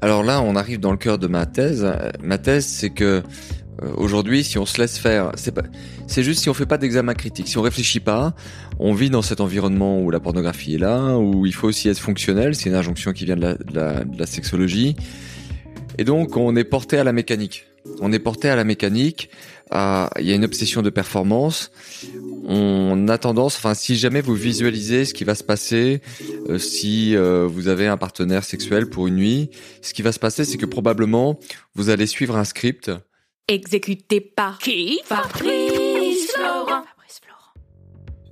Alors là, on arrive dans le cœur de ma thèse. Ma thèse, c'est que euh, aujourd'hui, si on se laisse faire, c'est pas, c'est juste si on fait pas d'examen critique, si on réfléchit pas, on vit dans cet environnement où la pornographie est là, où il faut aussi être fonctionnel. C'est une injonction qui vient de la, de la, de la sexologie. Et donc, on est porté à la mécanique. On est porté à la mécanique. À- Il y a une obsession de performance. On a tendance, enfin, si jamais vous visualisez ce qui va se passer euh, si euh, vous avez un partenaire sexuel pour une nuit, ce qui va se passer, c'est que probablement vous allez suivre un script. Exécuté par qui? Fabrice Florent.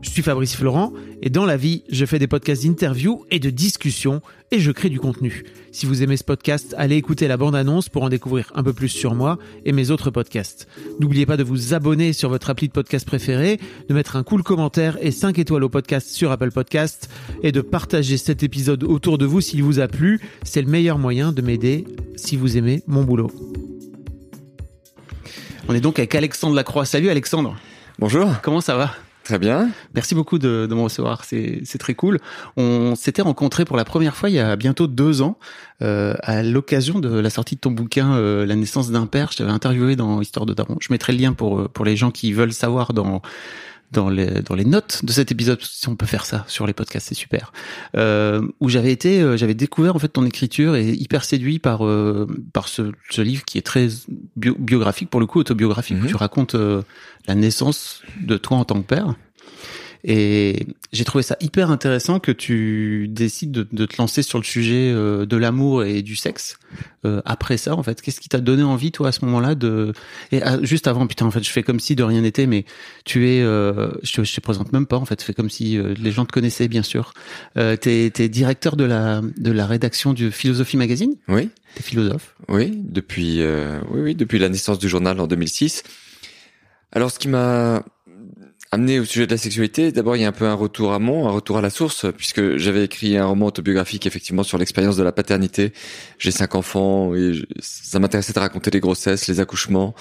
Je suis Fabrice Florent et dans la vie, je fais des podcasts d'interviews et de discussions et je crée du contenu. Si vous aimez ce podcast, allez écouter la bande-annonce pour en découvrir un peu plus sur moi et mes autres podcasts. N'oubliez pas de vous abonner sur votre appli de podcast préféré, de mettre un cool commentaire et 5 étoiles au podcast sur Apple Podcast et de partager cet épisode autour de vous s'il vous a plu. C'est le meilleur moyen de m'aider si vous aimez mon boulot. On est donc avec Alexandre Lacroix. Salut Alexandre, Bonjour. comment ça va? Très bien. Merci beaucoup de, de me recevoir, c'est très cool. On s'était rencontrés pour la première fois il y a bientôt deux ans euh, à l'occasion de la sortie de ton bouquin euh, La naissance d'un père. Je t'avais interviewé dans Histoire de Daron. Je mettrai le lien pour pour les gens qui veulent savoir dans dans les dans les notes de cet épisode si on peut faire ça sur les podcasts c'est super euh, où j'avais été euh, j'avais découvert en fait ton écriture et hyper séduit par euh, par ce, ce livre qui est très bio- biographique pour le coup autobiographique où Mhm. tu racontes euh, la naissance de toi en tant que père et j'ai trouvé ça hyper intéressant que tu décides de, de te lancer sur le sujet euh, de l'amour et du sexe. Euh, après ça, en fait, qu'est-ce qui t'a donné envie, toi, à ce moment-là, de et ah, juste avant, putain, en fait, je fais comme si de rien n'était, mais tu es, euh, je, te, je te présente même pas, en fait, fais comme si les gens te connaissaient, bien sûr. T'es, t'es directeur de la de la rédaction du Philosophie Magazine. Oui. T'es philosophe. Oui. Depuis, oui, oui, depuis la naissance du journal en 2006. Alors, ce qui m'a amené au sujet de la sexualité, d'abord, il y a un peu un retour à mon, un retour à la source, puisque j'avais écrit un roman autobiographique, effectivement, sur l'expérience de la paternité. J'ai cinq enfants et ça m'intéressait de raconter les grossesses, les accouchements,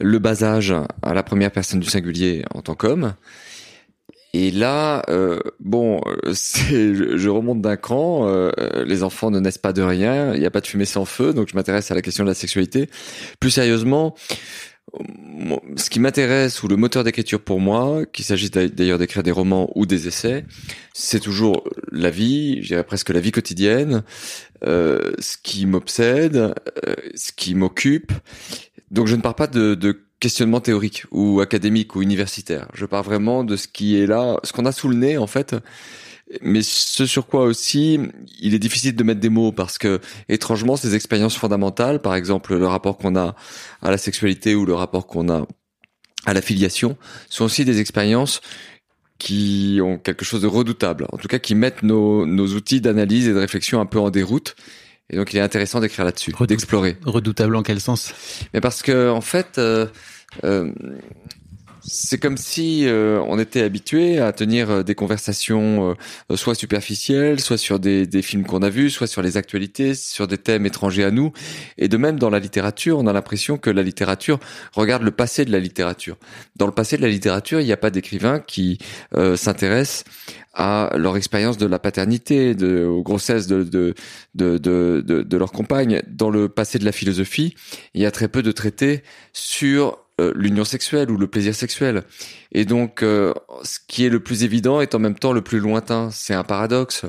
le bas âge à la première personne du singulier en tant qu'homme. Et là, euh, bon, euh, je, je remonte d'un cran. euh, les enfants ne naissent pas de rien. Il n'y a pas de fumée sans feu. Donc, je m'intéresse à la question de la sexualité. Plus sérieusement, ce qui m'intéresse ou le moteur d'écriture pour moi, qu'il s'agisse d'a- d'ailleurs d'écrire des romans ou des essais, c'est toujours la vie, je dirais presque la vie quotidienne, euh, ce qui m'obsède, euh, ce qui m'occupe. Donc je ne pars pas de, de questionnement théorique ou académique ou universitaire. Je pars vraiment de ce qui est là, ce qu'on a sous le nez en fait. Mais ce sur quoi aussi, il est difficile de mettre des mots parce que étrangement, ces expériences fondamentales, par exemple le rapport qu'on a à la sexualité ou le rapport qu'on a à la filiation, sont aussi des expériences qui ont quelque chose de redoutable, en tout cas qui mettent nos, nos outils d'analyse et de réflexion un peu en déroute. Et donc il est intéressant d'écrire là-dessus, Redoutable. d'explorer. Redoutable en quel sens? Mais parce que en fait, euh, euh, c'est comme si euh, on était habitué à tenir euh, des conversations euh, soit superficielles, soit sur des, des films qu'on a vus, soit sur les actualités, sur des thèmes étrangers à nous. Et de même dans la littérature, on a l'impression que la littérature regarde le passé de la littérature. Dans le passé de la littérature, il n'y a pas d'écrivains qui euh, s'intéressent à leur expérience de la paternité, de, aux grossesses de, de, de, de, de, leurs compagnes. Dans le passé de la philosophie, il y a très peu de traités sur euh, l'union sexuelle ou le plaisir sexuel. Et donc, euh, ce qui est le plus évident est en même temps le plus lointain. C'est un paradoxe.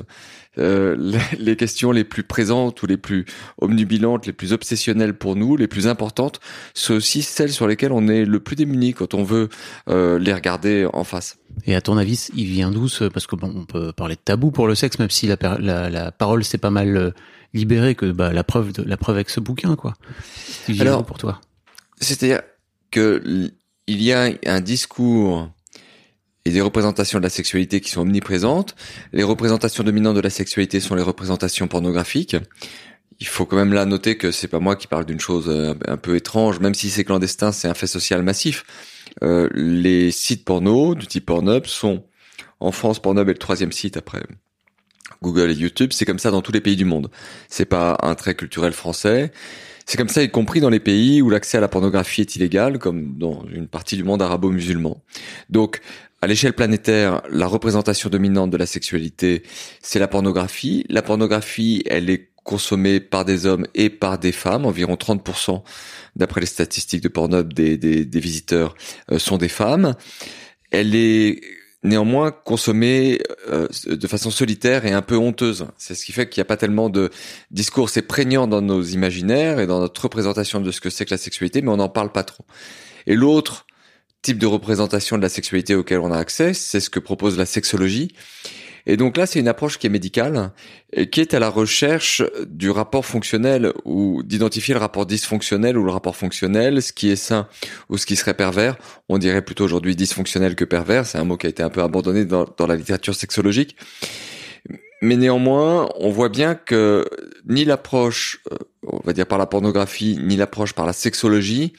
Euh, les questions les plus présentes ou les plus omnubilantes, les plus obsessionnelles pour nous, les plus importantes, sont aussi celles sur lesquelles on est le plus démuni quand on veut les regarder en face. Et à ton avis, il vient d'où Parce que bon, on peut parler de tabou pour le sexe, même si la, la, la parole s'est pas mal libérée, que bah, la preuve, de, la preuve avec ce bouquin, quoi. Alors pour toi, c'est-à-dire que il y a un discours et des représentations de la sexualité qui sont omniprésentes. Les représentations dominantes de la sexualité sont les représentations pornographiques. Il faut quand même là noter que c'est pas moi qui parle d'une chose euh, un peu étrange, même si c'est clandestin, c'est un fait social massif. Euh, les sites porno du type Pornhub sont en France, Pornhub est le troisième site après Google et YouTube. C'est comme ça dans tous les pays du monde. C'est pas un trait culturel français. C'est comme ça, y compris dans les pays où l'accès à la pornographie est illégal, comme dans une partie du monde arabo-musulman. Donc, à l'échelle planétaire, la représentation dominante de la sexualité, c'est la pornographie. La pornographie, elle est consommée par des hommes et par des femmes. Environ 30%, d'après les statistiques de Pornhub, des, des, visiteurs euh, sont des femmes. Elle est néanmoins consommée euh, de façon solitaire et un peu honteuse. C'est ce qui fait qu'il n'y a pas tellement de discours. C'est prégnant dans nos imaginaires et dans notre représentation de ce que c'est que la sexualité, mais on n'en parle pas trop. Et l'autre type de représentation de la sexualité auquel on a accès, c'est ce que propose la sexologie. Et donc là, c'est une approche qui est médicale, et qui est à la recherche du rapport fonctionnel ou d'identifier le rapport dysfonctionnel ou le rapport fonctionnel, ce qui est sain ou ce qui serait pervers. On dirait plutôt aujourd'hui dysfonctionnel que pervers. C'est un mot qui a été un peu abandonné dans, dans la littérature sexologique. Mais néanmoins, on voit bien que ni l'approche, euh, on va dire par la pornographie, ni l'approche par la sexologie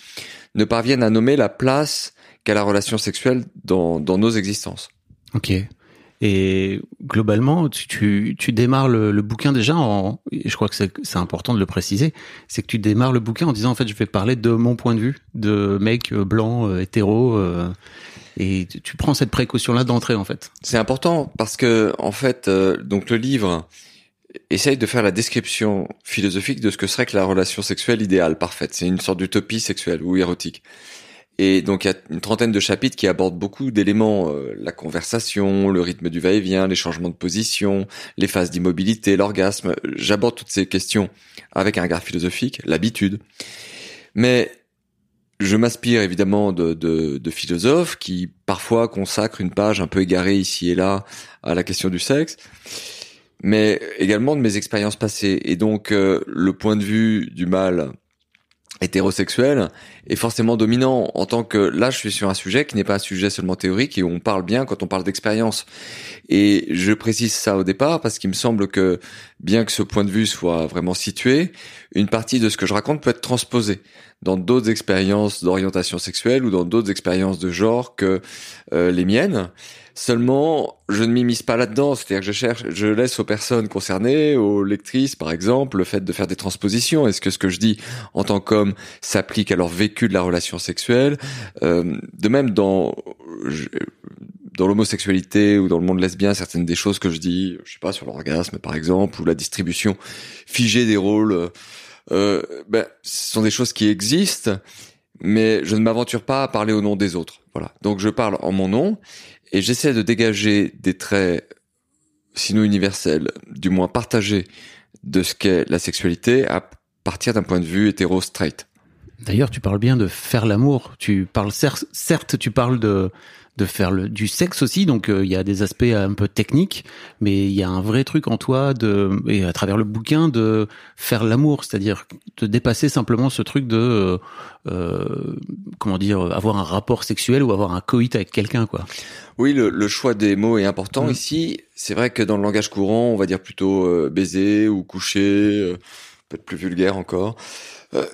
ne parviennent à nommer la place qu'a la relation sexuelle dans, dans nos existences. Ok. Et globalement, tu, tu, démarres le, le, bouquin déjà en, je crois que c'est important de le préciser, c'est que tu démarres le bouquin en disant en fait je vais parler de mon point de vue de mec euh, blanc euh, hétéro euh, et tu prends cette précaution là d'entrée en fait. C'est important parce que en fait donc le livre essaye de faire la description philosophique de ce que serait que la relation sexuelle idéale parfaite. C'est une sorte d'utopie sexuelle ou érotique. Et donc il y a une trentaine de chapitres qui abordent beaucoup d'éléments, euh, la conversation, le rythme du va-et-vient, les changements de position, les phases d'immobilité, l'orgasme. J'aborde toutes ces questions avec un regard philosophique, l'habitude. Mais je m'inspire évidemment de, de, de, philosophes qui parfois consacrent une page un peu égarée ici et là à la question du sexe, mais également de mes expériences passées. Et donc euh, le point de vue du mal hétérosexuel est forcément dominant. En tant que là je suis sur un sujet qui n'est pas un sujet seulement théorique et on parle bien quand on parle d'expérience. Et je précise ça au départ parce qu'il me semble que bien que ce point de vue soit vraiment situé une partie de ce que je raconte peut être transposée dans d'autres expériences d'orientation sexuelle ou dans d'autres expériences de genre que euh, les miennes. Seulement, je ne m'immisce pas là-dedans, c'est-à-dire que je cherche, je laisse aux personnes concernées, aux lectrices par exemple, le fait de faire des transpositions. Est-ce que ce que je dis en tant qu'homme s'applique à leur vécu de la relation sexuelle? Euh, De même, dans dans l'homosexualité ou dans le monde lesbien, certaines des choses que je dis, je sais pas, sur l'orgasme par exemple, ou la distribution figée des rôles, euh, ben, ce sont des choses qui existent, mais je ne m'aventure pas à parler au nom des autres. Voilà. Donc je parle en mon nom et j'essaie de dégager des traits, sinon universels, du moins partagés, de ce qu'est la sexualité à partir d'un point de vue hétéro-straight. D'ailleurs, tu parles bien de faire l'amour. Tu parles certes, tu parles de de faire le, du sexe aussi, donc euh, il y a des aspects un peu techniques, mais il y a un vrai truc en toi de et à travers le bouquin de faire l'amour, c'est-à-dire de dépasser simplement ce truc de euh, euh, comment dire avoir un rapport sexuel ou avoir un coït avec quelqu'un quoi. Oui, le, le, choix des mots est important mm. ici. C'est vrai que dans le langage courant, on va dire plutôt baiser ou coucher, peut-être plus vulgaire encore.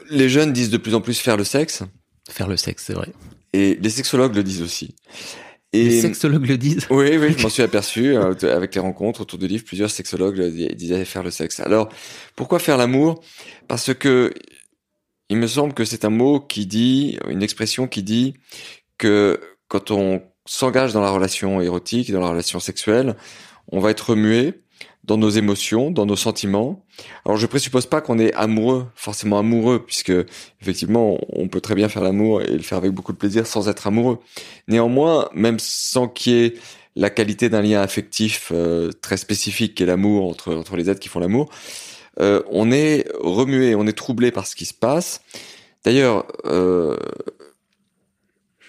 les jeunes disent de plus en plus faire le sexe. Faire le sexe, c'est vrai. Et les sexologues le disent aussi. Et les sexologues le disent. Oui, oui, je m'en suis aperçu euh, avec les rencontres autour du livre. Plusieurs sexologues disaient faire le sexe. Alors, pourquoi faire l'amour? Parce que il me semble que c'est un mot qui dit, une expression qui dit que quand on s'engage dans la relation érotique, dans la relation sexuelle, on va être remué, dans nos émotions, dans nos sentiments. Alors je présuppose pas qu'on est amoureux, forcément amoureux, puisque effectivement on peut très bien faire l'amour et le faire avec beaucoup de plaisir sans être amoureux. Néanmoins, même sans qu'il y ait la qualité d'un lien affectif euh, très spécifique qui est l'amour entre, entre les êtres qui font l'amour, euh, on est remué, on est troublé par ce qui se passe. D'ailleurs, euh,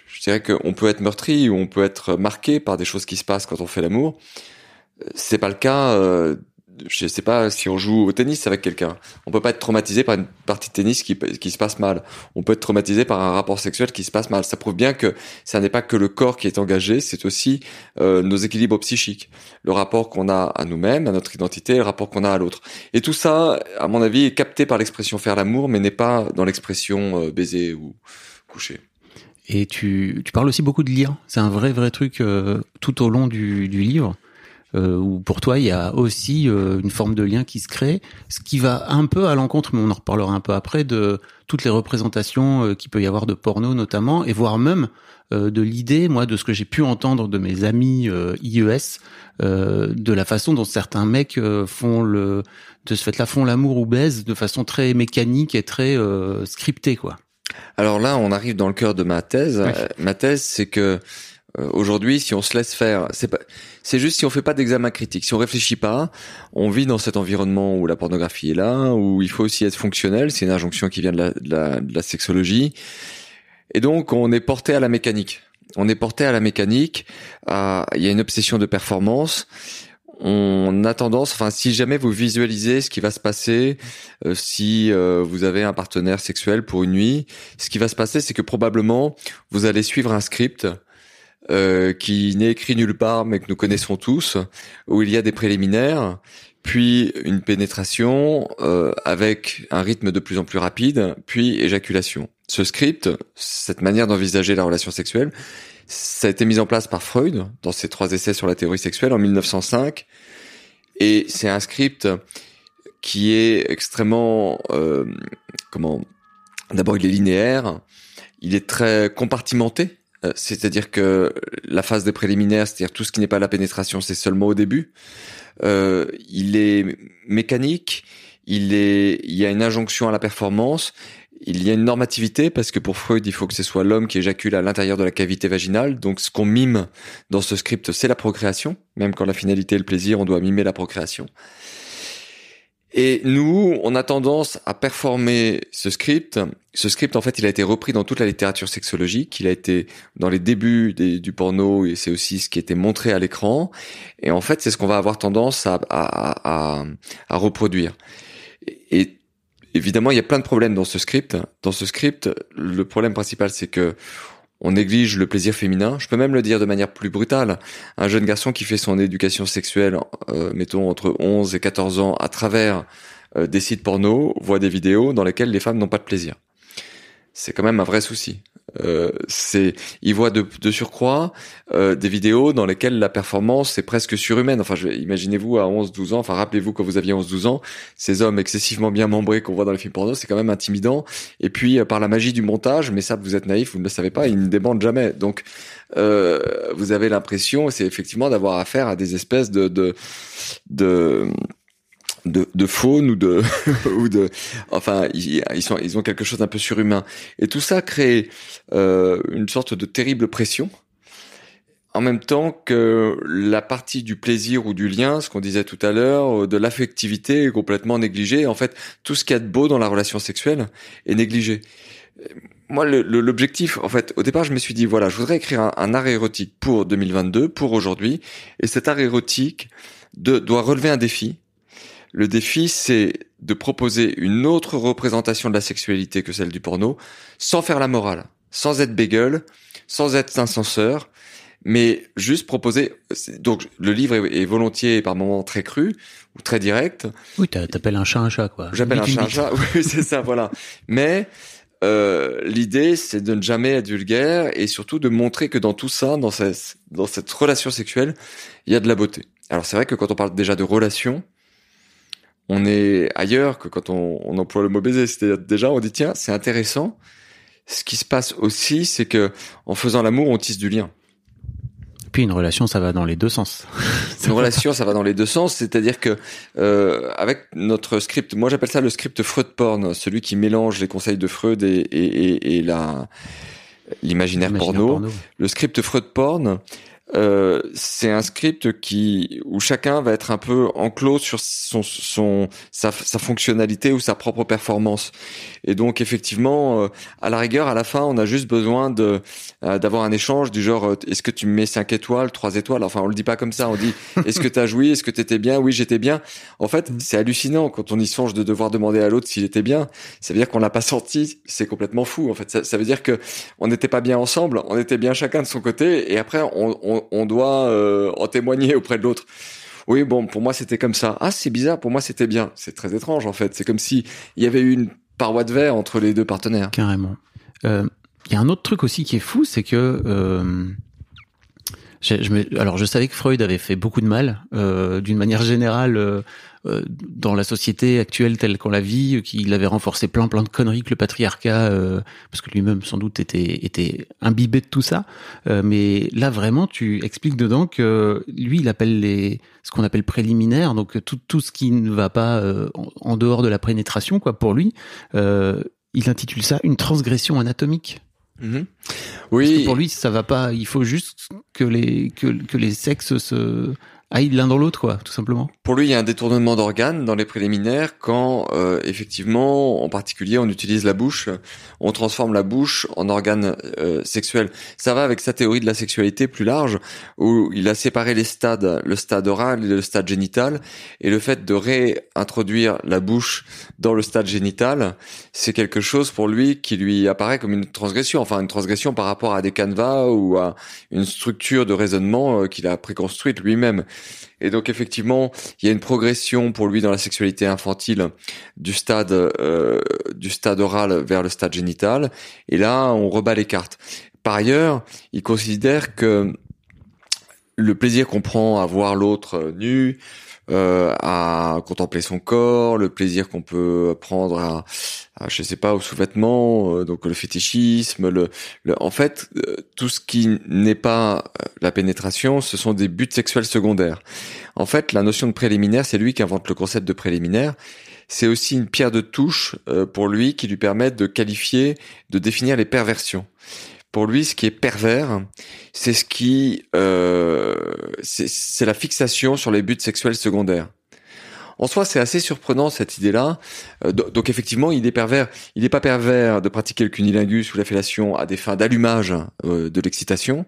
je dirais qu'on peut être meurtri ou on peut être marqué par des choses qui se passent quand on fait l'amour. C'est pas le cas euh, je sais pas si on joue au tennis avec quelqu'un. On peut pas être traumatisé par une partie de tennis qui, qui se passe mal. On peut être traumatisé par un rapport sexuel qui se passe mal. Ça prouve bien que ça n'est pas que le corps qui est engagé, c'est aussi euh, nos équilibres psychiques, le rapport qu'on a à nous-mêmes, à notre identité, le rapport qu'on a à l'autre. Et tout ça, à mon avis, est capté par l'expression faire l'amour, mais n'est pas dans l'expression euh, baiser ou coucher. Et tu, tu parles aussi beaucoup de lire. C'est un vrai vrai truc euh, tout au long du, du livre où pour toi il y a aussi euh, une forme de lien qui se crée, ce qui va un peu à l'encontre, mais on en reparlera un peu après, de toutes les représentations euh, qu'il peut y avoir de porno notamment, et voire même euh, de l'idée, moi, de ce que j'ai pu entendre de mes amis IES, de la façon dont certains mecs font le, de ce fait-là, font l'amour ou baisent de façon très mécanique et très scriptée, quoi. Alors là, on arrive dans le cœur de ma thèse. Ma thèse, c'est que euh, aujourd'hui, si on se laisse faire, c'est pas, c'est juste si on fait pas d'examen critique, si on réfléchit pas, on vit dans cet environnement où la pornographie est là, où il faut aussi être fonctionnel. C'est une injonction qui vient de la, de la, sexologie, et donc on est porté à la mécanique. On est porté à la mécanique. Il y a une obsession de performance. On a tendance, enfin, si jamais vous visualisez ce qui va se passer euh, si euh, vous avez un partenaire sexuel pour une nuit, ce qui va se passer, c'est que probablement vous allez suivre un script euh, qui n'est écrit nulle part mais que nous connaissons tous, où il y a des préliminaires, puis une pénétration euh, avec un rythme de plus en plus rapide, puis éjaculation. Ce script, cette manière d'envisager la relation sexuelle, ça a été mis en place par Freud dans ses trois essais sur la théorie sexuelle en 1905, et c'est un script qui est extrêmement euh, comment D'abord, il est linéaire, il est très compartimenté. Euh, c'est-à-dire que la phase des préliminaires, c'est-à-dire tout ce qui n'est pas la pénétration, c'est seulement au début. Euh, il est mécanique, il est, il y a une injonction à la performance, il y a une normativité parce que pour Freud, il faut que ce soit l'homme qui éjacule à l'intérieur de la cavité vaginale. Donc, ce qu'on mime dans ce script, c'est la procréation. Même quand la finalité est le plaisir, on doit mimer la procréation. Et nous, on a tendance à performer ce script. Ce script, en fait, il a été repris dans toute la littérature sexologique. Il a été dans les débuts du porno et c'est aussi ce qui était montré à l'écran. Et en fait, c'est ce qu'on va avoir tendance à, à, à, à reproduire. Et évidemment, il y a plein de problèmes dans ce script. Dans ce script, le problème principal, c'est que on néglige le plaisir féminin. Je peux même le dire de manière plus brutale. Un jeune garçon qui fait son éducation sexuelle, euh, mettons entre 11 et 14 ans, à travers euh, des sites porno, voit des vidéos dans lesquelles les femmes n'ont pas de plaisir. C'est quand même un vrai souci. Euh, c'est, il voit de, de surcroît euh, des vidéos dans lesquelles la performance est presque surhumaine. Enfin, imaginez-vous à 11-12 ans, enfin rappelez-vous quand vous aviez 11-12 ans, ces hommes excessivement bien membrés qu'on voit dans les films porno, c'est quand même intimidant. Et puis euh, par la magie du montage, mais ça vous êtes naïf, vous ne le savez pas, ils ne débandent jamais. Donc euh, vous avez l'impression, c'est effectivement d'avoir affaire à des espèces de, de, de de, faune ou de ou de enfin ils, sont ils ont quelque chose d'un peu surhumain et tout ça crée euh, une sorte de terrible pression en même temps que la partie du plaisir ou du lien, ce qu'on disait tout à l'heure, de l'affectivité est complètement négligée. En fait, tout ce qu'il y a de beau dans la relation sexuelle est négligé. Moi, l'objectif, en fait, au départ, je me suis dit, voilà, je voudrais écrire un, un art érotique pour 2022, pour aujourd'hui, et cet art érotique doit relever un défi, le défi, c'est de proposer une autre représentation de la sexualité que celle du porno, sans faire la morale, sans être bégueule, sans être un censeur, mais juste proposer. Donc le livre est, volontiers par moments très cru ou très direct. Oui, t'appelles un chat un chat quoi. J'appelle un chat un chat. Oui, c'est ça, voilà. Mais euh, l'idée, c'est de ne jamais être vulgaire et surtout de montrer que dans tout ça, dans cette, dans cette relation sexuelle, il y a de la beauté. Alors c'est vrai que quand on parle déjà de relation, on est ailleurs que quand on, emploie le mot baiser. C'est-à-dire déjà, on dit tiens, c'est intéressant. Ce qui se passe aussi, c'est que en faisant l'amour, on tisse du lien. Puis une relation, ça va dans les deux sens. une relation, ça va dans les deux sens, c'est-à-dire que euh, avec notre script, moi j'appelle ça le script Freud porn, celui qui mélange les conseils de Freud et, et, et, et la l'imaginaire porno. porno. Le script Freud porn, euh, c'est un script qui où chacun va être un peu enclos sur son, son sa, sa fonctionnalité ou sa propre performance. Et donc effectivement, euh, à la rigueur, à la fin, on a juste besoin de euh, d'avoir un échange du genre est-ce que tu me mets 5 étoiles, 3 étoiles? Enfin, on le dit pas comme ça. On dit est-ce que tu as joui, est-ce que tu étais bien? Oui, j'étais bien. En fait, mm. c'est hallucinant quand on y songe de devoir demander à l'autre s'il était bien. Ça veut dire qu'on l'a pas senti. C'est complètement fou. En fait, ça, ça veut dire que on n'était pas bien ensemble. On était bien chacun de son côté. Et après, on, on on, doit euh, en témoigner auprès de l'autre. Oui, bon, pour moi c'était comme ça. Ah, c'est bizarre, pour moi c'était bien. C'est très étrange en fait. C'est comme si il y avait eu une paroi de verre entre les deux partenaires. Carrément. Euh, il y a un autre truc aussi qui est fou, c'est que euh, je, me, alors je savais que Freud avait fait beaucoup de mal, d'une manière générale, euh, euh, dans la société actuelle telle qu'on la vit, qu'il avait renforcé plein plein de conneries que le patriarcat, parce que lui-même sans doute était était imbibé de tout ça. mais là vraiment, tu expliques dedans que lui, il appelle les ce qu'on appelle préliminaire, donc tout tout ce qui ne va pas en, en, dehors de la pénétration, quoi, pour lui, il intitule ça une transgression anatomique. Mhm. Oui. pour lui, ça va pas. Il faut juste que les que, que les sexes se aillent l'un dans l'autre, quoi, tout simplement. Pour lui, il y a un détournement d'organes dans les préliminaires quand, euh, effectivement, en particulier, on utilise la bouche, on transforme la bouche en organe euh, sexuel. Ça va avec sa théorie de la sexualité plus large, où il a séparé les stades, le stade oral et le stade génital, et le fait de réintroduire la bouche dans le stade génital, c'est quelque chose pour lui qui lui apparaît comme une transgression, enfin une transgression par rapport à des canevas ou à une structure de raisonnement euh, qu'il a préconstruite lui-même. Et donc effectivement, il y a une progression pour lui dans la sexualité infantile du stade euh, du stade oral vers le stade génital. Et là, on rebat les cartes. Par ailleurs, il considère que le plaisir qu'on prend à voir l'autre nu, euh, à contempler son corps, le plaisir qu'on peut prendre à, je sais pas, au sous-vêtement, euh, donc le fétichisme, le, en fait, euh, tout ce qui n'est pas la pénétration, ce sont des buts sexuels secondaires. En fait, la notion de préliminaire, c'est lui qui invente le concept de préliminaire. C'est aussi une pierre de touche pour lui qui lui permet de qualifier, de définir les perversions. Pour lui, ce qui est pervers, c'est ce qui, euh, c'est la fixation sur les buts sexuels secondaires. En soi, c'est assez surprenant cette idée-là. Euh, donc effectivement, il est pervers. Il n'est pas pervers de pratiquer le cunilingus ou la fellation à des fins d'allumage euh, de l'excitation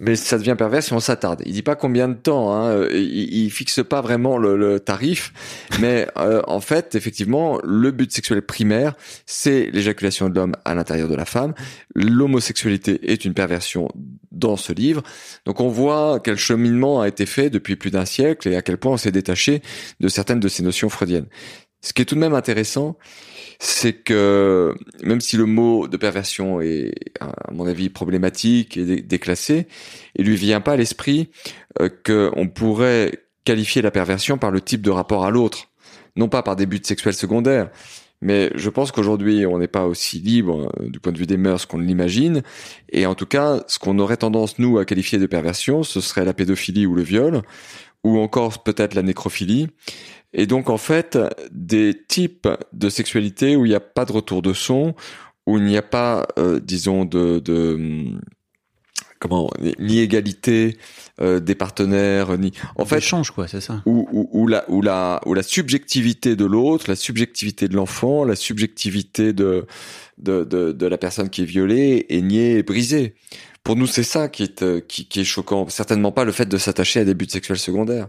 mais ça devient pervers si on s'attarde. Il dit pas combien de temps, hein, euh, il, il fixe pas vraiment le, le tarif, mais euh, en fait, effectivement, le but sexuel primaire, c'est l'éjaculation de l'homme à l'intérieur de la femme. L'homosexualité est une perversion dans ce livre. Donc on voit quel cheminement a été fait depuis plus d'un siècle et à quel point on s'est détaché de certaines de ces notions freudiennes. Ce qui est tout de même intéressant, c'est que même si le mot de perversion est, à mon avis, problématique et déclassé, il lui vient pas à l'esprit euh, qu'on pourrait qualifier la perversion par le type de rapport à l'autre, non pas par des buts sexuels secondaires. Mais je pense qu'aujourd'hui, on n'est pas aussi libre euh, du point de vue des mœurs qu'on l'imagine. Et en tout cas, ce qu'on aurait tendance, nous, à qualifier de perversion, ce serait la pédophilie ou le viol, ou encore peut-être la nécrophilie. Et donc en fait, des types de sexualité où il n'y a pas de retour de son, où il n'y a pas, euh, disons, de, de comment ni égalité euh, des partenaires ni en fait change quoi c'est ça. où, la où la où la subjectivité de l'autre la subjectivité de l'enfant la subjectivité de de, de de la personne qui est violée est niée et brisée. Pour nous c'est ça qui est euh, qui, qui est choquant. Certainement pas le fait de s'attacher à des buts sexuels secondaires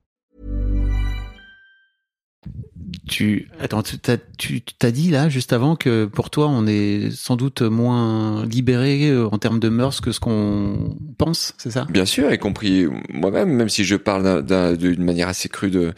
Tu attends, tu t'as, t'as dit là juste avant que pour toi on est sans doute moins libéré euh, en termes de mœurs que ce qu'on pense, c'est ça? Bien sûr, y compris moi-même, même si je parle d'une manière assez crue de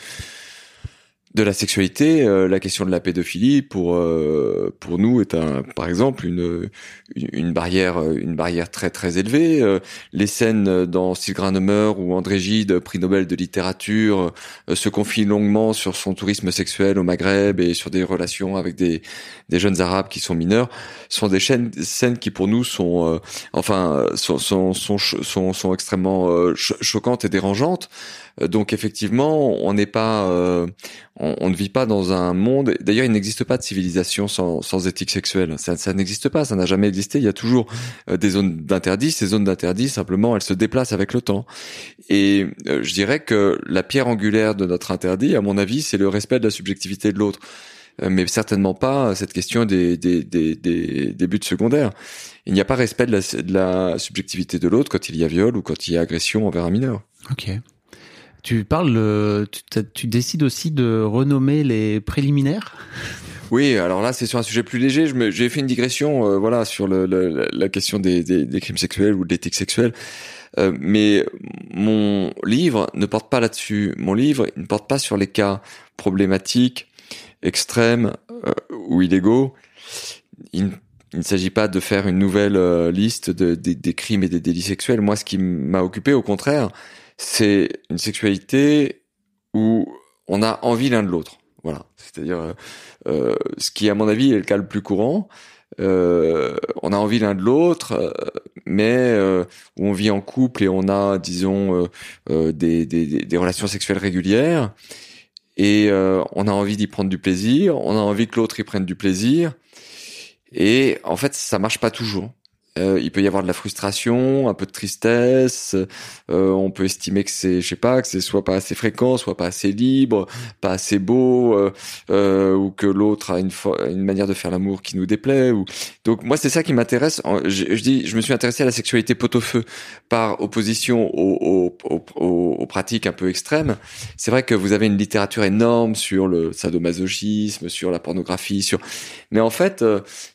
de la sexualité, euh, la question de la pédophilie pour euh, pour nous est un par exemple une une barrière une barrière très très élevée. Euh, les scènes dans Six grains de meurtre ou André Gide, prix Nobel de littérature, se confient longuement sur son tourisme sexuel au Maghreb et sur des relations avec des des jeunes arabes qui sont mineurs, sont des scènes scènes qui pour nous sont enfin sont sont sont sont, sont extrêmement choquantes et dérangeantes. Euh, donc effectivement, on n'est pas, euh, on, ne vit pas dans un monde. D'ailleurs, il n'existe pas de civilisation sans, sans éthique sexuelle. Ça, n'existe pas, ça n'a jamais existé. Il y a toujours euh, des zones d'interdit. Ces zones d'interdit, simplement, elles se déplacent avec le temps. Et je dirais que la pierre angulaire de notre interdit, à mon avis, c'est le respect de la subjectivité de l'autre mais certainement pas cette question des, des, des, des, des buts secondaires. Il n'y a pas respect de la, de la subjectivité de l'autre quand il y a viol ou quand il y a agression envers un mineur. Ok. Tu parles, tu, tu, décides aussi de renommer les préliminaires? Oui, alors là, c'est sur un sujet plus léger. J'ai fait une digression, euh, voilà, sur la question des, crimes sexuels ou de l'éthique sexuelle. Euh, mais mon livre ne porte pas là-dessus. Mon livre ne porte pas sur les cas problématiques, extrêmes euh, ou illégaux. Il, ne s'agit pas de faire une nouvelle euh, liste de, des crimes et des délits sexuels. Moi, ce qui m'a occupé, au contraire, c'est une sexualité où on a envie l'un de l'autre. Voilà, c'est-à-dire euh, euh, ce qui, à mon avis, est le cas le plus courant. Euh, on a envie l'un de l'autre, euh, mais euh, où on vit en couple et on a, disons, des, des, des, relations sexuelles régulières, et on a envie d'y prendre du plaisir, on a envie que l'autre y prenne du plaisir, et en fait, ça marche pas toujours. Euh, il peut y avoir de la frustration, un peu de tristesse. Euh, on peut estimer que c'est, je sais pas, que c'est soit pas assez fréquent, soit pas assez libre, pas assez beau, euh, euh ou que l'autre a une, une manière de faire l'amour qui nous déplaît. Ou... Donc moi c'est ça qui m'intéresse. Je, je, dis, je me suis intéressé à la sexualité pot-au-feu par opposition aux, aux, aux, pratiques un peu extrêmes. C'est vrai que vous avez une littérature énorme sur le sadomasochisme, sur la pornographie, sur. Mais en fait,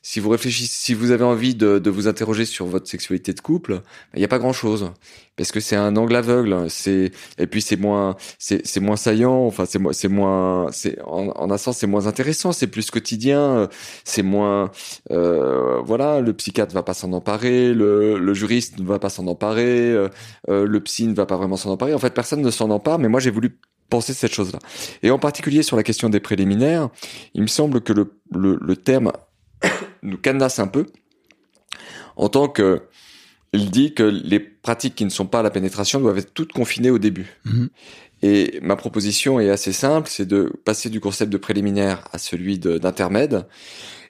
si vous réfléchissez, si vous avez envie de, de vous intéresser sur votre sexualité de couple, il n'y a pas grand chose parce que c'est un angle aveugle. C'est et puis c'est moins c'est c'est moins saillant. Enfin c'est moins c'est moins c'est en, un sens c'est moins intéressant. C'est plus quotidien. C'est moins euh, voilà. Le psychiatre va pas s'en emparer. Le, le juriste ne va pas s'en emparer. Euh, euh, le psy ne va pas vraiment s'en emparer. En fait personne ne s'en empare. Mais moi j'ai voulu penser cette chose-là. Et en particulier sur la question des préliminaires, il me semble que le, le, le terme nous cadenasse un peu en tant que il dit que les pratiques qui ne sont pas la pénétration doivent être toutes confinées au début. Mhm. Et ma proposition est assez simple, c'est de passer du concept de préliminaire à celui d'intermède,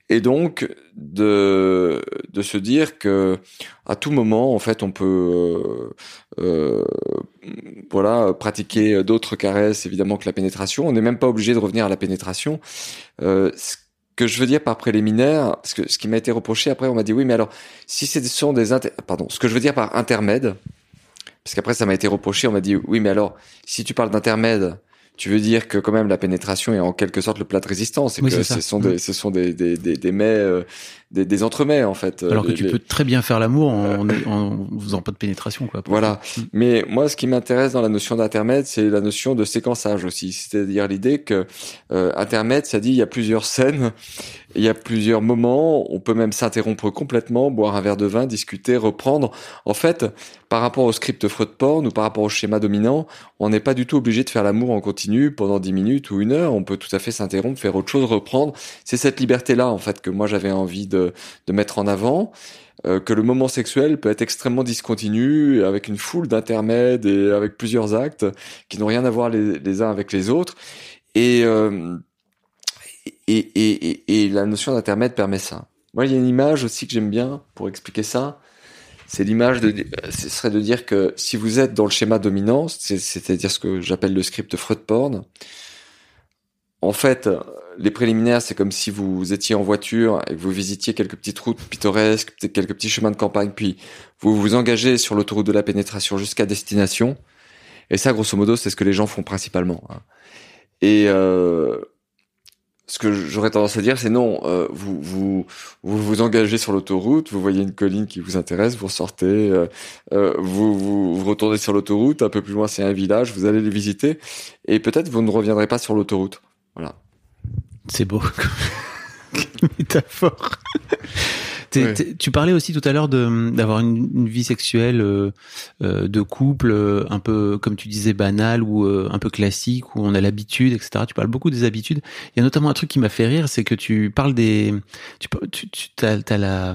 et donc de de se dire que à tout moment, en fait, on peut euh, euh voilà pratiquer d'autres caresses évidemment que la pénétration. On n'est même pas obligé de revenir à la pénétration. Euh, que je veux dire par préliminaire, parce que ce qui m'a été reproché après, on m'a dit oui, mais alors si ce sont des inter... pardon, ce que je veux dire par intermède, parce qu'après ça m'a été reproché, on m'a dit oui, mais alors si tu parles d'intermède, tu veux dire que quand même la pénétration est en quelque sorte le plat de résistance, et que ce sont, des, ce sont des, des, des, des mets, euh, des, des entremets en fait. Alors que tu peux très bien faire l'amour en, en, faisant pas de pénétration, quoi. Voilà. Mais moi, ce qui m'intéresse dans la notion d'intermède, c'est la notion de séquençage aussi, c'est-à-dire l'idée que euh, intermède, ça dit il y a plusieurs scènes il y a plusieurs moments, on peut même s'interrompre complètement, boire un verre de vin, discuter, reprendre. En fait, par rapport au script Freud porn ou par rapport au schéma dominant, on n'est pas du tout obligé de faire l'amour en continu pendant 10 minutes ou une heure. On peut tout à fait s'interrompre, faire autre chose, reprendre. C'est cette liberté-là, en fait, que moi j'avais envie de, mettre en avant. Euh, que le moment sexuel peut être extrêmement discontinu, avec une foule d'intermèdes et avec plusieurs actes qui n'ont rien à voir les, uns avec les autres. Et euh, et, et, et, la notion d'intermède permet ça. Moi, il y a une image aussi que j'aime bien pour expliquer ça. C'est l'image de, ce serait de dire que si vous êtes dans le schéma dominant, c'est-à-dire ce que j'appelle le script Freud porn, en fait, les préliminaires, c'est comme si vous étiez en voiture et que vous visitiez quelques petites routes pittoresques, quelques petits chemins de campagne, puis vous vous engagez sur l'autoroute de la pénétration jusqu'à destination. Et ça, grosso modo, c'est ce que les gens font principalement. Hein. Et euh, ce que j'aurais tendance à dire, c'est non. Euh, vous, vous, vous vous engagez sur l'autoroute, vous voyez une colline qui vous intéresse, vous sortez, euh, euh, vous, vous, vous retournez sur l'autoroute. Un peu plus loin, c'est un village. Vous allez les visiter, et peut-être vous ne reviendrez pas sur l'autoroute. Voilà. C'est beau. métaphore. Tu parlais aussi tout à l'heure d'avoir une, une, vie sexuelle euh, euh, de couple euh, un peu, comme tu disais, banale ou un peu classique, où on a l'habitude, etc. Tu parles beaucoup des habitudes. Il y a notamment un truc qui m'a fait rire, c'est que tu parles des... Tu, tu, tu as la,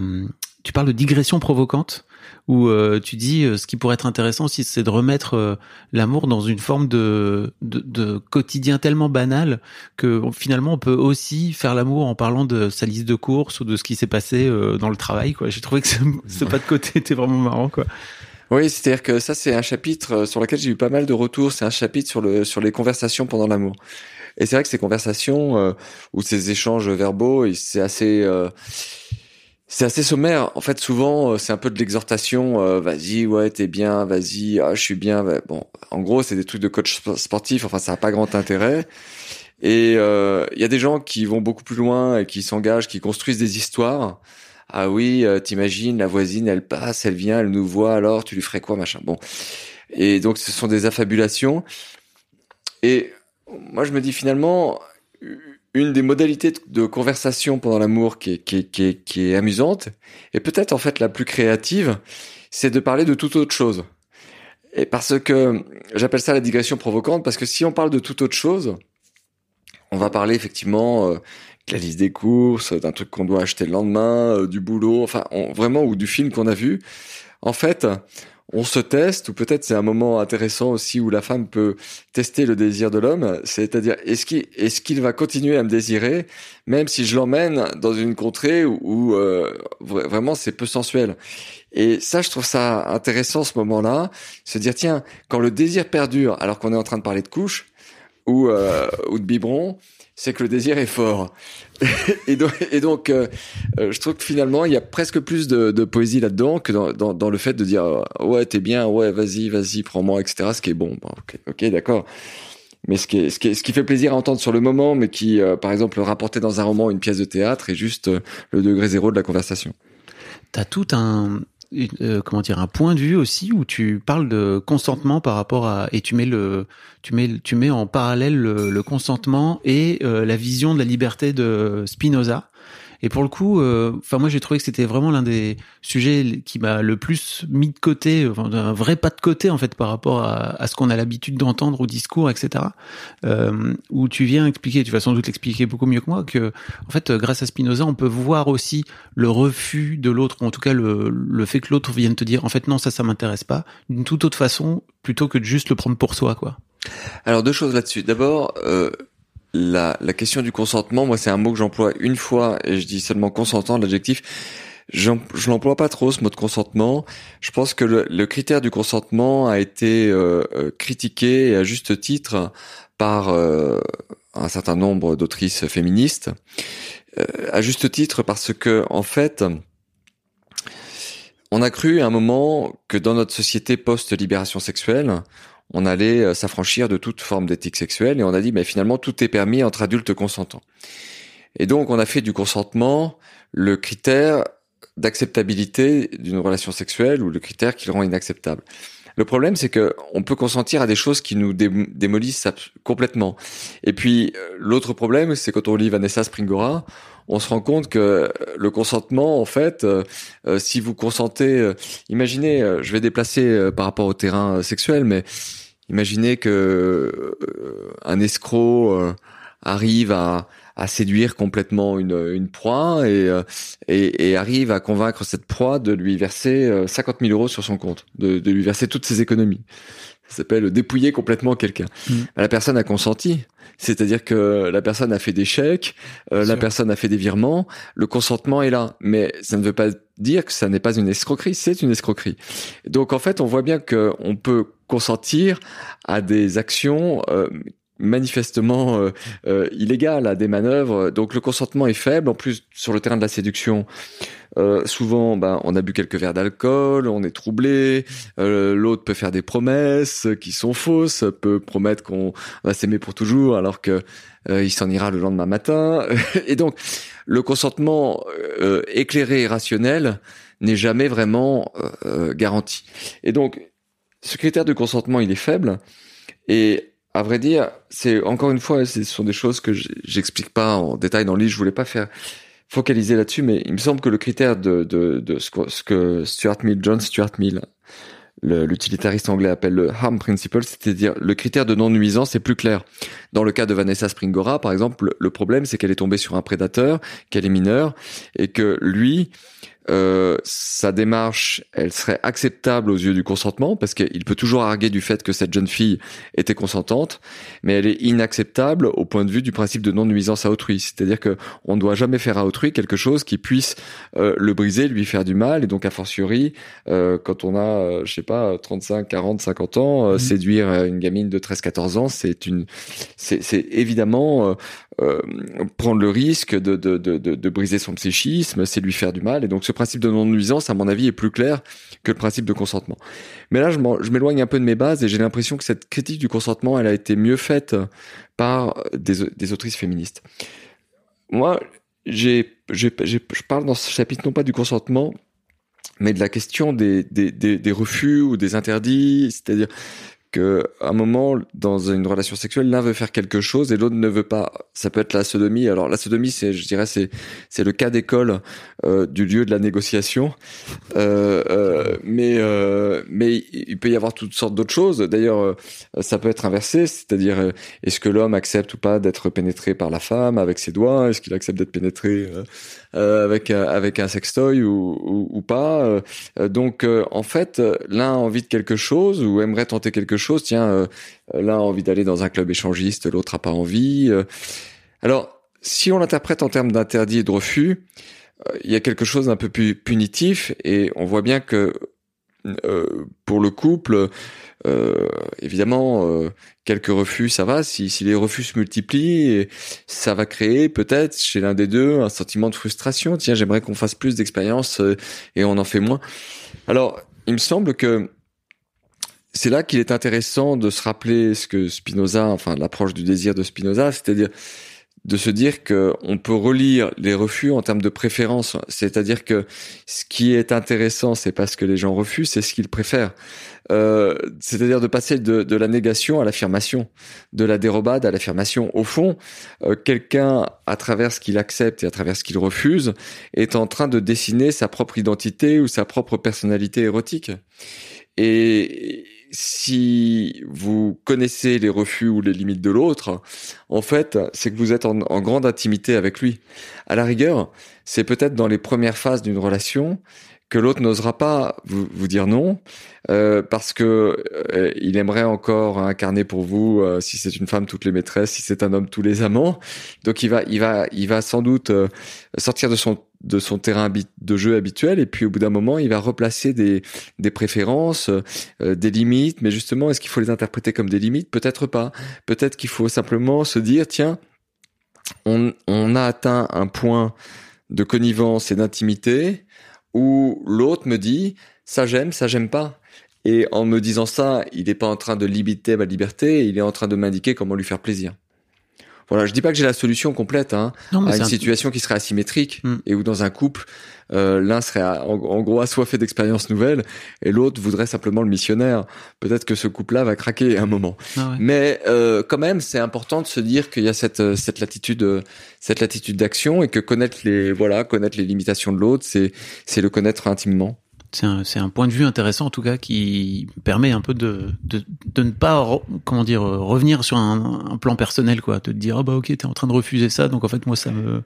tu parles de digression provocante où euh, tu dis euh, ce qui pourrait être intéressant aussi, c'est de remettre euh, l'amour dans une forme de, de, de, quotidien tellement banal que finalement on peut aussi faire l'amour en parlant de sa liste de courses ou de ce qui s'est passé dans le travail. Quoi. J'ai trouvé que ce, pas de côté était vraiment marrant. Quoi. Oui, c'est-à-dire que ça, c'est un chapitre sur lequel j'ai eu pas mal de retours. C'est un chapitre sur, le, sur les conversations pendant l'amour. Et c'est vrai que ces conversations ou ces échanges verbaux, c'est assez c'est assez sommaire. En fait, souvent, euh, c'est un peu de l'exhortation. Euh, vas-y, ouais, t'es bien. Vas-y, ah, je suis bien. Bon, en gros, c'est des trucs de coach sportif. Enfin, ça n'a pas grand intérêt. Et euh, il y a des gens qui vont beaucoup plus loin et qui s'engagent, qui construisent des histoires. Ah oui, t'imagines, la voisine, elle passe, elle vient, elle nous voit. Alors, tu lui ferais quoi, machin. Bon. Et donc, ce sont des affabulations. Et moi, je me dis finalement une des modalités de conversation pendant l'amour qui est, qui, qui, qui est amusante, et peut-être en fait la plus créative, c'est de parler de toute autre chose. Et parce que j'appelle ça la digression provocante, parce que si on parle de toute autre chose, on va parler effectivement euh, de la liste des courses, d'un truc qu'on doit acheter le lendemain, euh, du boulot, enfin vraiment, ou du film qu'on a vu. En fait, on se teste, ou peut-être c'est un moment intéressant aussi où la femme peut tester le désir de l'homme, c'est-à-dire est-ce qu'il va continuer à me désirer, même si je l'emmène dans une contrée où, euh, vraiment c'est peu sensuel. Et ça, je trouve ça intéressant ce moment-là, se dire tiens, quand le désir perdure, alors qu'on est en train de parler de couche ou euh, ou de biberon, c'est que le désir est fort. et donc, euh, euh, je trouve que finalement, il y a presque plus de, poésie là-dedans que dans, le fait de dire euh, ouais, t'es bien, ouais, vas-y, vas-y, prends-moi, etc. Ce qui est bon. ok, d'accord. Mais ce qui, ce, qui ce qui fait plaisir à entendre sur le moment, mais qui, par exemple, rapporter dans un roman une pièce de théâtre est juste le degré zéro de la conversation. T'as tout un, euh, comment dire un point de vue aussi où tu parles de consentement par rapport à et tu mets le tu mets tu mets en parallèle le, consentement et euh, la vision de la liberté de Spinoza et pour le coup, euh, enfin moi j'ai trouvé que c'était vraiment l'un des sujets qui m'a le plus mis de côté, un vrai pas de côté en fait par rapport à, ce qu'on a l'habitude d'entendre au discours, etc. Euh, où tu viens expliquer, tu vas sans doute l'expliquer beaucoup mieux que moi, que en fait grâce à Spinoza on peut voir aussi le refus de l'autre, ou en tout cas le, le fait que l'autre vienne te dire en fait non ça ça m'intéresse pas, d'une toute autre façon plutôt que de juste le prendre pour soi quoi. Alors deux choses là-dessus. D'abord, euh, la, la question du consentement, moi c'est un mot que j'emploie une fois et je dis seulement consentant, l'adjectif. Je l'emploie pas trop ce mot de consentement. Je pense que le, le critère du consentement a été euh, euh, critiqué à juste titre par euh, un certain nombre d'autrices féministes. à juste titre parce que en fait, on a cru à un moment que dans notre société post-libération sexuelle, on allait euh, s'affranchir de toute forme d'éthique sexuelle et on a dit mais finalement tout est permis entre adultes consentants. Et donc on a fait du consentement le critère d'acceptabilité d'une relation sexuelle ou le critère qui le rend inacceptable. Le problème, c'est que on peut consentir à des choses qui nous démolissent complètement. Et puis, euh, l'autre problème, c'est quand on lit Vanessa Springora, on se rend compte que le consentement, en fait, euh, si vous consentez, imaginez, je vais déplacer par rapport au terrain sexuel, mais Imaginez que euh, un escroc euh, arrive à, séduire complètement une, proie euh, et, et, arrive à convaincre cette proie de lui verser 50 000 euros sur son compte, de, de lui verser toutes ses économies. Ça s'appelle dépouiller complètement quelqu'un. Mmh. La personne a consenti. C'est-à-dire que la personne a fait des chèques, la personne a fait des virements, le consentement est là. Mais ça ne veut pas dire que ça n'est pas une escroquerie, c'est une escroquerie. Donc en fait, on voit bien qu'on peut consentir à des actions, euh, manifestement euh, euh, illégal à des manœuvres. Donc le consentement est faible. En plus, sur le terrain de la séduction, euh, souvent, ben, on a bu quelques verres d'alcool, on est troublé. L'autre peut faire des promesses qui sont fausses, peut promettre qu'on va s'aimer pour toujours, alors que il s'en ira le lendemain matin. et donc, le consentement éclairé et rationnel n'est jamais vraiment garanti. Et donc, ce critère de consentement, il est faible. Et à vrai dire, c'est encore une fois, ce sont des choses que j'explique pas en détail dans le livre. Je voulais pas faire focaliser là-dessus, mais il me semble que le critère de, de, de ce, que, Stuart Mill, John Stuart Mill, l'utilitariste anglais appelle le harm principle, c'est-à-dire le critère de non-nuisance est plus clair. Dans le cas de Vanessa Springora, par exemple, le problème c'est qu'elle est tombée sur un prédateur, qu'elle est mineure, et que lui, euh, sa démarche, elle serait acceptable aux yeux du consentement, parce qu'il peut toujours arguer du fait que cette jeune fille était consentante, mais elle est inacceptable au point de vue du principe de non-nuisance à autrui. C'est-à-dire que on ne doit jamais faire à autrui quelque chose qui puisse euh, le briser, lui faire du mal, et donc a fortiori, euh, quand on a, euh, je sais pas, 35, 40, 50 ans, euh, mmh. séduire une gamine de 13, 14 ans, c'est une, c'est évidemment euh, prendre le risque de, de, de, de, briser son psychisme, c'est lui faire du mal. Et donc ce principe de non-nuisance, à mon avis, est plus clair que le principe de consentement. Mais là, je m'éloigne un peu de mes bases et j'ai l'impression que cette critique du consentement, elle a été mieux faite par des, autrices féministes. Moi, je parle dans ce chapitre non pas du consentement, mais de la question des, des refus ou des interdits, c'est-à-dire que à un moment dans une relation sexuelle l'un veut faire quelque chose et l'autre ne veut pas. Ça peut être la sodomie. Alors la sodomie c'est je dirais c'est c'est le cas d'école euh, du lieu de la négociation. Euh, euh, mais euh, mais il peut y avoir toutes sortes d'autres choses. D'ailleurs euh, ça peut être inversé. C'est-à-dire euh, est-ce que l'homme accepte ou pas d'être pénétré par la femme avec ses doigts? Est-ce qu'il accepte d'être pénétré avec avec un sextoy ou, ou, ou pas. Euh, donc euh, en fait, l'un a envie de quelque chose ou aimerait tenter quelque chose. Tiens, l'un a envie d'aller dans un club échangiste, l'autre a pas envie. Alors si on l'interprète en termes d'interdit et de refus, il y a quelque chose d'un peu plus punitif et on voit bien que pour le couple, euh, évidemment, euh, quelques refus, ça va. Si, si, les refus se multiplient, ça va créer peut-être chez l'un des deux un sentiment de frustration. Tiens, j'aimerais qu'on fasse plus d'expériences euh, et on en fait moins. Alors, il me semble que c'est là qu'il est intéressant de se rappeler ce que Spinoza, enfin l'approche du désir de Spinoza, c'est-à-dire de se dire que on peut relire les refus en termes de préférence, c'est-à-dire que ce qui est intéressant, c'est pas ce que les gens refusent, c'est ce qu'ils préfèrent. Euh, c'est-à-dire de passer de, de la négation à l'affirmation, de la dérobade à l'affirmation. Au fond, euh, quelqu'un, à travers ce qu'il accepte et à travers ce qu'il refuse, est en train de dessiner sa propre identité ou sa propre personnalité érotique. Et si vous connaissez les refus ou les limites de l'autre, en fait, c'est que vous êtes en, grande intimité avec lui. À la rigueur, c'est peut-être dans les premières phases d'une relation que l'autre n'osera pas vous, dire non euh, parce que euh, il aimerait encore incarner pour vous euh, si c'est une femme toutes les maîtresses si c'est un homme tous les amants donc il va il va il va sans doute sortir de son de son terrain de jeu habituel et puis au bout d'un moment il va replacer des des préférences des limites mais justement est-ce qu'il faut les interpréter comme des limites? Peut-être pas peut-être qu'il faut simplement se dire tiens on on a atteint un point de connivence et d'intimité où l'autre me dit ça j'aime, ça j'aime pas. Et en me disant ça, il n'est pas en train de limiter ma liberté, il est en train de m'indiquer comment lui faire plaisir. Voilà, je dis pas que j'ai la solution complète hein, à une situation qui serait asymétrique hmm. et où dans un couple, euh, l'un serait en, gros assoiffé d'expériences nouvelles et l'autre voudrait simplement le missionnaire. Peut-être que ce couple-là va craquer à un moment. Ah Mais euh, quand même, c'est important de se dire qu'il y a cette euh, cette latitude cette latitude d'action et que connaître les voilà connaître les limitations de l'autre, c'est c'est le connaître intimement c'est un, point de vue intéressant en tout cas qui permet un peu de, de, ne pas comment dire revenir sur un, plan personnel quoi, de te dire ah bah ok t'es en train de refuser ça donc en fait moi ça me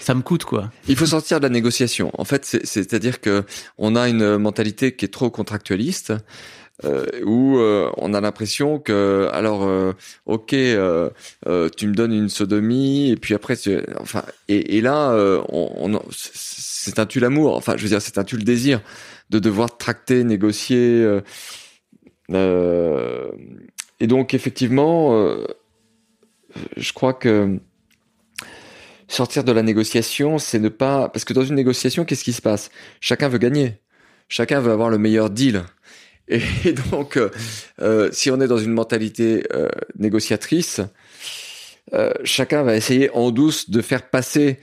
ça me coûte quoi. Il faut sortir de la négociation. En fait, c'est-à-dire que on a une mentalité qui est trop contractualiste. Euh, où euh, on a l'impression que alors euh, ok tu me donnes une sodomie et puis après enfin et, là c'est un tu l'amour enfin je veux dire c'est un tu le désir de devoir tracter, négocier. Euh, euh, et donc effectivement, euh, je crois que sortir de la négociation, c'est ne pas parce que dans une négociation, qu'est-ce qui se passe? Chacun veut gagner, chacun veut avoir le meilleur deal. Et donc, si on est dans une mentalité négociatrice, chacun va essayer en douce de faire passer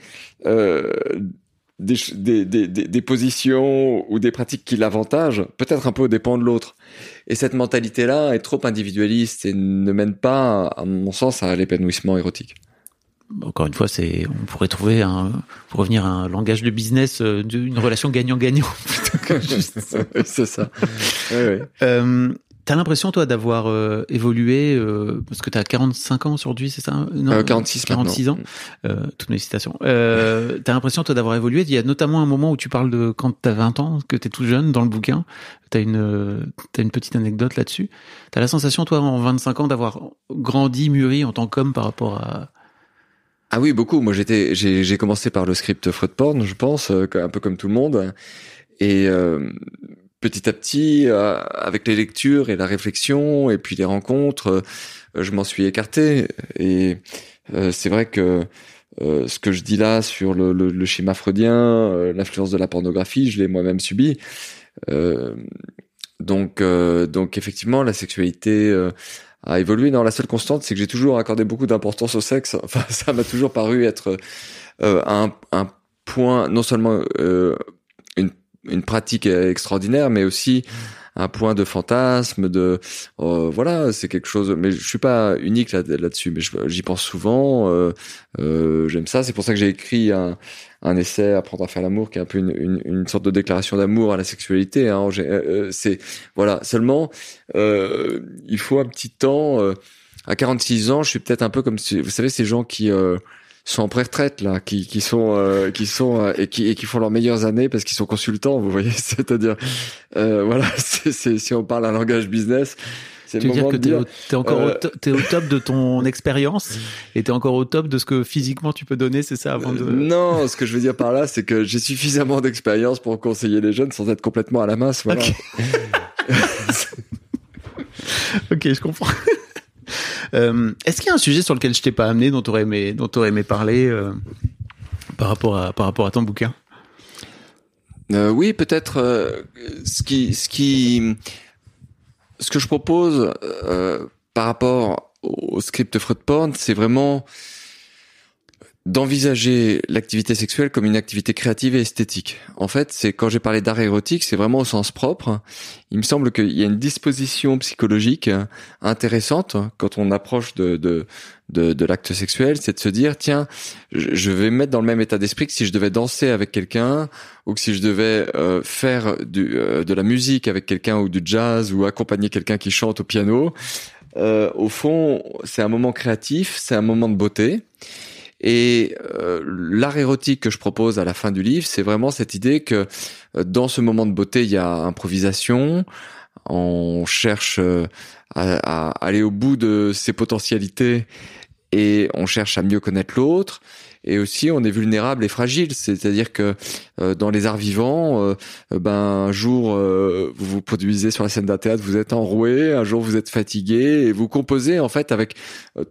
des, des, des, des, positions ou des pratiques qui l'avantagent, peut-être un peu au dépend de l'autre. Et cette mentalité-là est trop individualiste et ne mène pas, à mon sens, à l'épanouissement érotique encore une fois, c'est, on pourrait trouver un, pour revenir à un langage de business, euh, d'une relation gagnant-gagnant. c'est ça. Euh, t'as l'impression, toi, d'avoir euh, évolué, parce que t'as 45 ans aujourd'hui, c'est ça non, 46 46 ans? toutes mes citations. t'as l'impression, toi, d'avoir évolué? Il y a notamment un moment où tu parles de quand t'as 20 ans, que t'es tout jeune dans le bouquin. T'as une, t'as une petite anecdote là-dessus. T'as la sensation, toi, en 25 ans, d'avoir grandi, mûri en tant qu'homme par rapport à ah oui, beaucoup. Moi, j'étais, j'ai commencé par le script Freud Porn, je pense, euh, un peu comme tout le monde. Et euh, petit à petit, euh, avec les lectures et la réflexion, et puis les rencontres, je m'en suis écarté. Et c'est vrai que ce que je dis là sur le, le, le schéma freudien, l'influence de la pornographie, je l'ai moi-même subi. donc, donc effectivement, la sexualité a évolué. Non, la seule constante, c'est que j'ai toujours accordé beaucoup d'importance au sexe. Enfin, ça m'a toujours paru être euh, un, un, point, non seulement euh, une, pratique extraordinaire, mais aussi un point de fantasme, de euh, voilà, c'est quelque chose. Mais je suis pas unique là, là-dessus, mais j'y pense souvent. Euh, euh, J'aime ça. C'est pour ça que j'ai écrit un, un essai Apprendre à faire l'amour, qui est un peu une, une, une sorte de déclaration d'amour à la sexualité. Hein. Euh, euh, c'est voilà. Seulement, il faut un petit temps. à 46 ans, je suis peut-être un peu comme vous savez ces gens qui sont en pré-retraite là, qui, qui sont euh, qui sont euh, et qui et qui font leurs meilleures années parce qu'ils sont consultants. Vous voyez, c'est-à-dire euh, voilà, c'est si on parle un langage business. Tu veux dire que t'es es encore au, es au top de ton expérience et t'es encore au top de ce que physiquement tu peux donner, c'est ça avant de. Non, ce que je veux dire par là, c'est que j'ai suffisamment d'expérience pour conseiller les jeunes sans être complètement à la masse. Voilà. ok, je comprends. Euh, est-ce qu'il y a un sujet sur lequel je t'ai pas amené, dont tu aurais aimé, dont aurais aimé parler euh, par rapport à par rapport à ton bouquin? Euh, Oui, peut-être ce qui ce qui ce que je propose par rapport au script Freud Porn, c'est vraiment d'envisager l'activité sexuelle comme une activité créative et esthétique. En fait, c'est quand j'ai parlé d'art érotique, c'est vraiment au sens propre. Il me semble qu'il y a une disposition psychologique intéressante quand on approche de, de, de, l'acte sexuel, c'est de se dire, tiens, je vais me mettre dans le même état d'esprit que si je devais danser avec quelqu'un ou que si je devais euh, faire du, euh, de la musique avec quelqu'un ou du jazz ou accompagner quelqu'un qui chante au piano. Euh, au fond, c'est un moment créatif, c'est un moment de beauté. Et euh, l'art érotique que je propose à la fin du livre, c'est vraiment cette idée que euh, dans ce moment de beauté, il y a improvisation, on cherche euh, à, à, aller au bout de ses potentialités et on cherche à mieux connaître l'autre et aussi on est vulnérable et fragile. C'est-à-dire que euh, dans les arts vivants, euh, ben un jour euh, vous vous produisez sur la scène d'un théâtre, vous êtes enroué, un jour vous êtes fatigué et vous composez en fait avec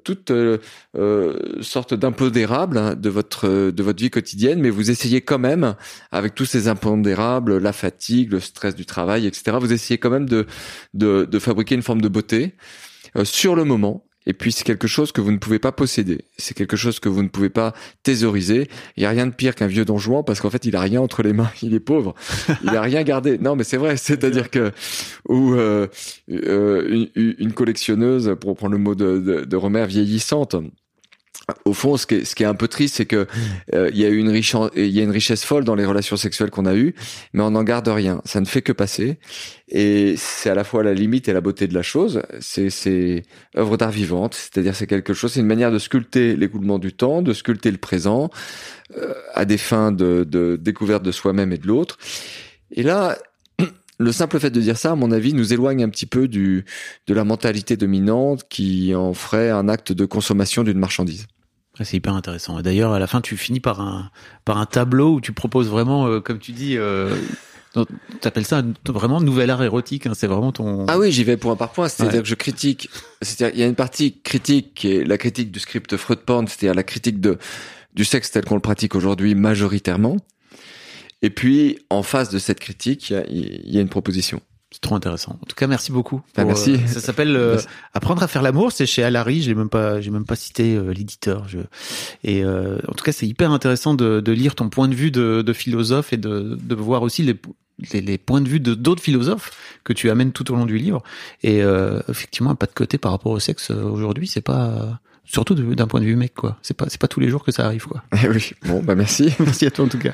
toute sorte d'impondérables hein, de votre de votre vie quotidienne, mais vous essayez quand même avec tous ces impondérables, la fatigue, le stress du travail, etc. Vous essayez quand même de de, de fabriquer une forme de beauté sur le moment et puis c'est quelque chose que vous ne pouvez pas posséder. C'est quelque chose que vous ne pouvez pas thésauriser. Il y a rien de pire qu'un vieux don Juan parce qu'en fait il a rien entre les mains. Il est pauvre. Il a rien gardé. Non mais c'est vrai. C'est-à-dire que ou euh, euh, une, une, collectionneuse, pour prendre le mot de, de, de Romère, vieillissante au fond, ce qui est, ce qui est un peu triste, c'est que euh, il y a une richesse, il y a une richesse folle dans les relations sexuelles qu'on a eues, mais on n'en garde rien. Ça ne fait que passer, et c'est à la fois la limite et la beauté de la chose. C'est, c'est œuvre d'art vivante, c'est-à-dire c'est quelque chose, c'est une manière de sculpter l'écoulement du temps, de sculpter le présent, euh, à des fins de, de découverte de soi-même et de l'autre. Et là, le simple fait de dire ça, à mon avis, nous éloigne un petit peu du, de la mentalité dominante qui en ferait un acte de consommation d'une marchandise. C'est hyper intéressant. D'ailleurs, à la fin, tu finis par un, par un tableau où tu proposes vraiment, euh, comme tu dis, euh, T'appelles ça vraiment nouvel art érotique, hein, c'est vraiment ton... Ah oui, j'y vais point par point, c'est-à-dire que je critique, c'est-à-dire il y a une partie critique qui est la critique du script Freud porn, c'est-à-dire la critique de du sexe tel qu'on le pratique aujourd'hui majoritairement. Et puis, en face de cette critique, il y, a une proposition. C'est trop intéressant. En tout cas, merci beaucoup. Bah, merci. Euh, ça s'appelle euh, Apprendre à faire l'amour. C'est chez Alary. J'ai même pas, j'ai même pas cité euh, l'éditeur. Je... Et en tout cas, c'est hyper intéressant de, de, lire ton point de vue de, de philosophe et de, de voir aussi les, les, les, points de vue de d'autres philosophes que tu amènes tout au long du livre. Et effectivement, un pas de côté par rapport au sexe aujourd'hui, c'est pas surtout d'un point de vue mec quoi. C'est pas c'est pas tous les jours que ça arrive quoi. Eh oui. Bon bah merci. merci à toi en tout cas.